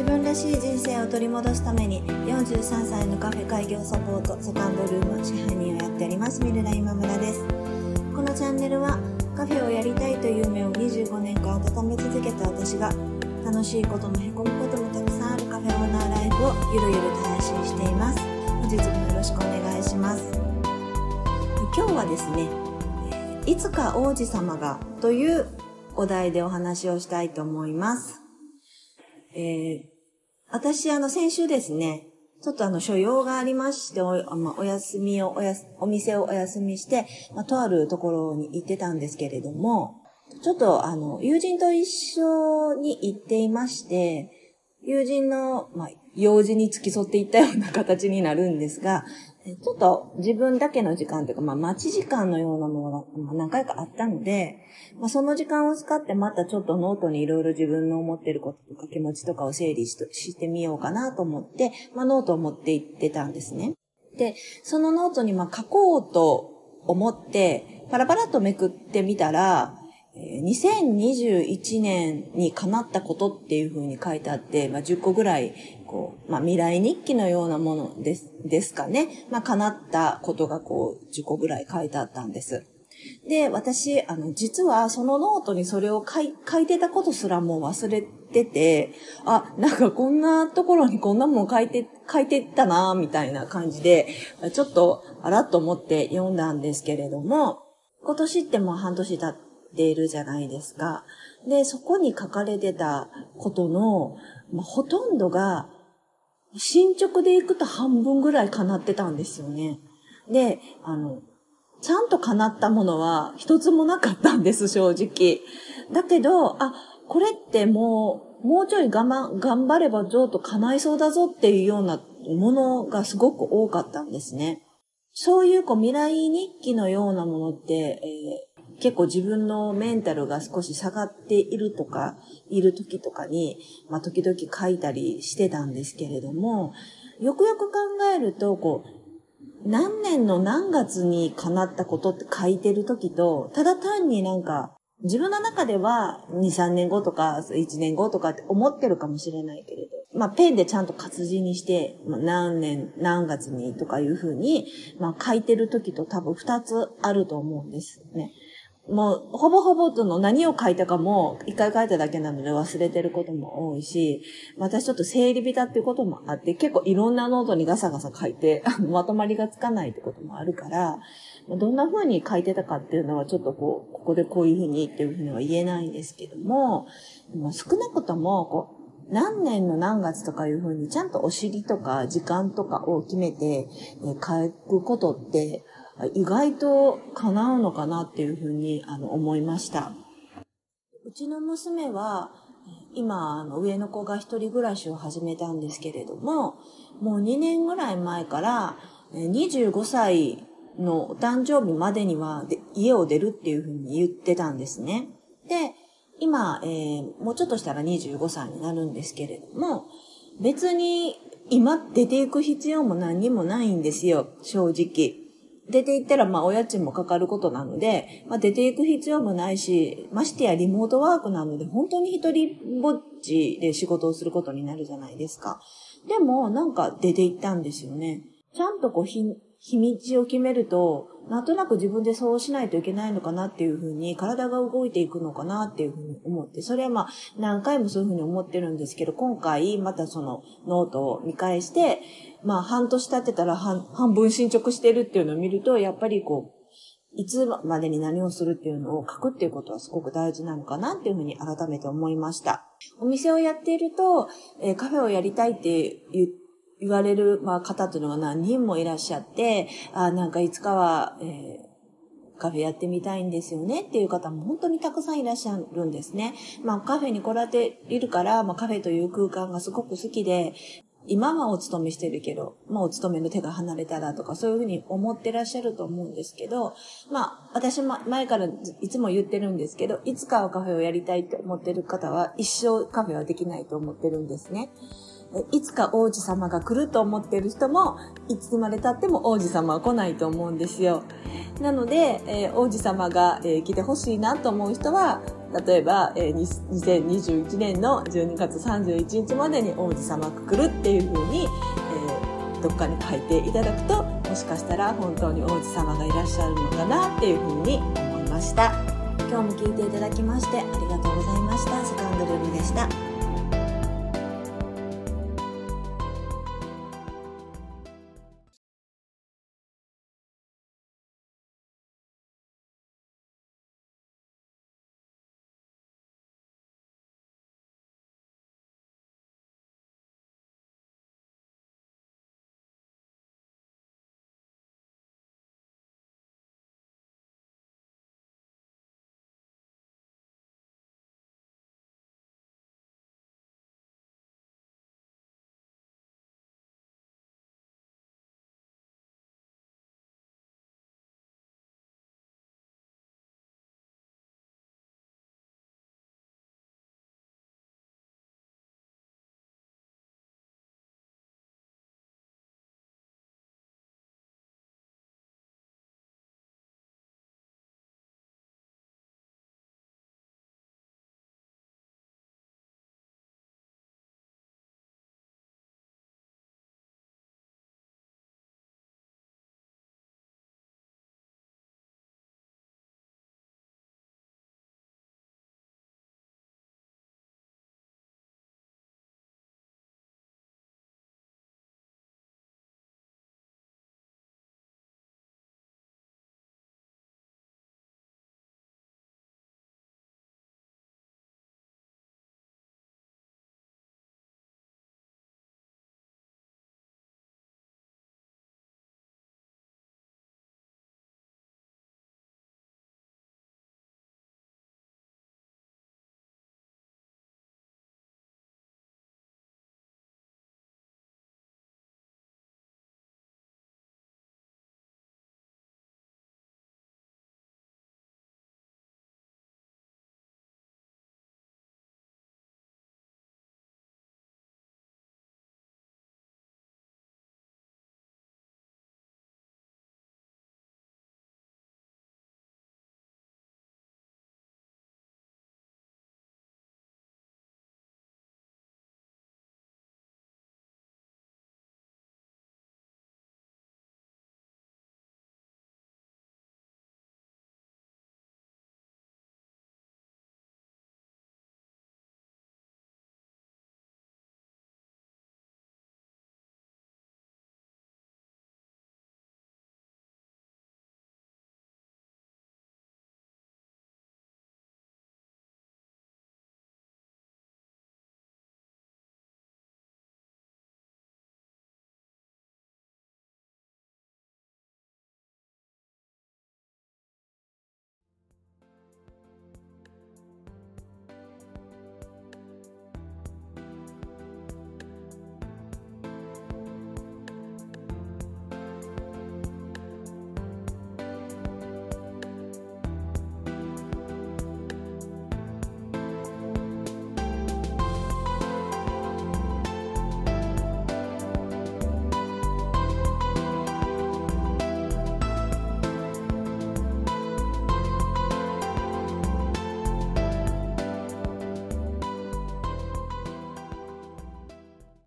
自分らしい人生を取り戻すために43歳のカフェ開業サポートセカンドルーム支配人をやっておりますミルラ今村です。このチャンネルはカフェをやりたいという夢を25年間温め続けた私が楽しいこともへこむこともたくさんあるカフェオーナーライフをゆるゆると配信しています。本日もよろしくお願いします。今日はですねいつか王子様がというお題でお話をしたいと思います。えー、私、あの、先週ですね、ちょっとあの、所用がありまして、お,、まあ、お休みをおやす、お店をお休みして、まあ、とあるところに行ってたんですけれども、ちょっとあの、友人と一緒に行っていまして、友人の、まあ、用事に付き添っていったような形になるんですが、ちょっと自分だけの時間というか、まあ、待ち時間のようなものが何回かあったので、まあ、その時間を使ってまたちょっとノートにいろいろ自分の思ってることとか気持ちとかを整理してみようかなと思って、まあ、ノートを持って行ってたんですね。で、そのノートにま書こうと思って、パラパラとめくってみたら、2021年に叶ったことっていう風に書いてあって、まあ、10個ぐらい、こう、まあ、未来日記のようなものです、ですかね。まあ、叶ったことがこう、10個ぐらい書いてあったんです。で、私、あの、実はそのノートにそれを書い書いてたことすらもう忘れてて、あ、なんかこんなところにこんなもん書いて、書いてったなみたいな感じで、ちょっと、あらっと思って読んだんですけれども、今年ってもう半年経って、いるじゃないですか。で、そこに書かれてたことの、まあ、ほとんどが、進捗でいくと半分ぐらい叶ってたんですよね。で、あの、ちゃんと叶ったものは一つもなかったんです、正直。だけど、あ、これってもう、もうちょい我慢、頑張ればちょっと叶いそうだぞっていうようなものがすごく多かったんですね。そういうこう未来日記のようなものって、え結構自分のメンタルが少し下がっているとか、いる時とかに、まあ時々書いたりしてたんですけれども、よくよく考えると、こう、何年の何月に叶ったことって書いてる時と、ただ単になんか、自分の中では2、3年後とか1年後とかって思ってるかもしれないけれど、まあペンでちゃんと活字にして、まあ、何年何月にとかいうふうに、まあ書いてる時と多分2つあると思うんですね。もう、ほぼほぼとの何を書いたかも、一回書いただけなので忘れてることも多いし、私ちょっと整理人っていうこともあって、結構いろんなノートにガサガサ書いて、まとまりがつかないってこともあるから、どんな風に書いてたかっていうのはちょっとこう、ここでこういう風にっていう風には言えないんですけども、も少なくとも、こう、何年の何月とかいう風にちゃんとお尻とか時間とかを決めて、え書くことって、意外と叶うのかなっていうふうにあの思いました。うちの娘は、今、あの上の子が一人暮らしを始めたんですけれども、もう2年ぐらい前から、25歳のお誕生日までには家を出るっていうふうに言ってたんですね。で、今、えー、もうちょっとしたら25歳になるんですけれども、別に今出ていく必要も何にもないんですよ、正直。出て行ったら、まあ、お家賃もかかることなので、まあ、出ていく必要もないし、ましてやリモートワークなので、本当に一人ぼっちで仕事をすることになるじゃないですか。でも、なんか出て行ったんですよね。ちゃんとこう、日、日にちを決めると、なんとなく自分でそうしないといけないのかなっていうふうに、体が動いていくのかなっていうふうに思って、それはまあ、何回もそういうふうに思ってるんですけど、今回またそのノートを見返して、まあ、半年経ってたら半半分進捗してるっていうのを見ると、やっぱりこう、いつまでに何をするっていうのを書くっていうことはすごく大事なのかなっていうふうに改めて思いました。お店をやっていると、えー、カフェをやりたいって言われる、まあ、方っていうのが何人もいらっしゃって、あなんかいつかは、えー、カフェやってみたいんですよねっていう方も本当にたくさんいらっしゃるんですね。まあカフェに来られているから、まあカフェという空間がすごく好きで、今はお勤めしてるけど、まあお勤めの手が離れたらとかそういうふうに思ってらっしゃると思うんですけど、まあ私も前からいつも言ってるんですけど、いつかはカフェをやりたいって思ってる方は一生カフェはできないと思ってるんですね。いつか王子様が来ると思ってる人も、いつまで経っても王子様は来ないと思うんですよ。なので、えー、王子様が、えー、来てほしいなと思う人は、例えば、えー、2021年の12月31日までに王子様が来るっていう風に、えー、どっかに書いていただくと、もしかしたら本当に王子様がいらっしゃるのかなっていう風に思いました。今日も聞いていただきましてありがとうございました。セカンドルームでした。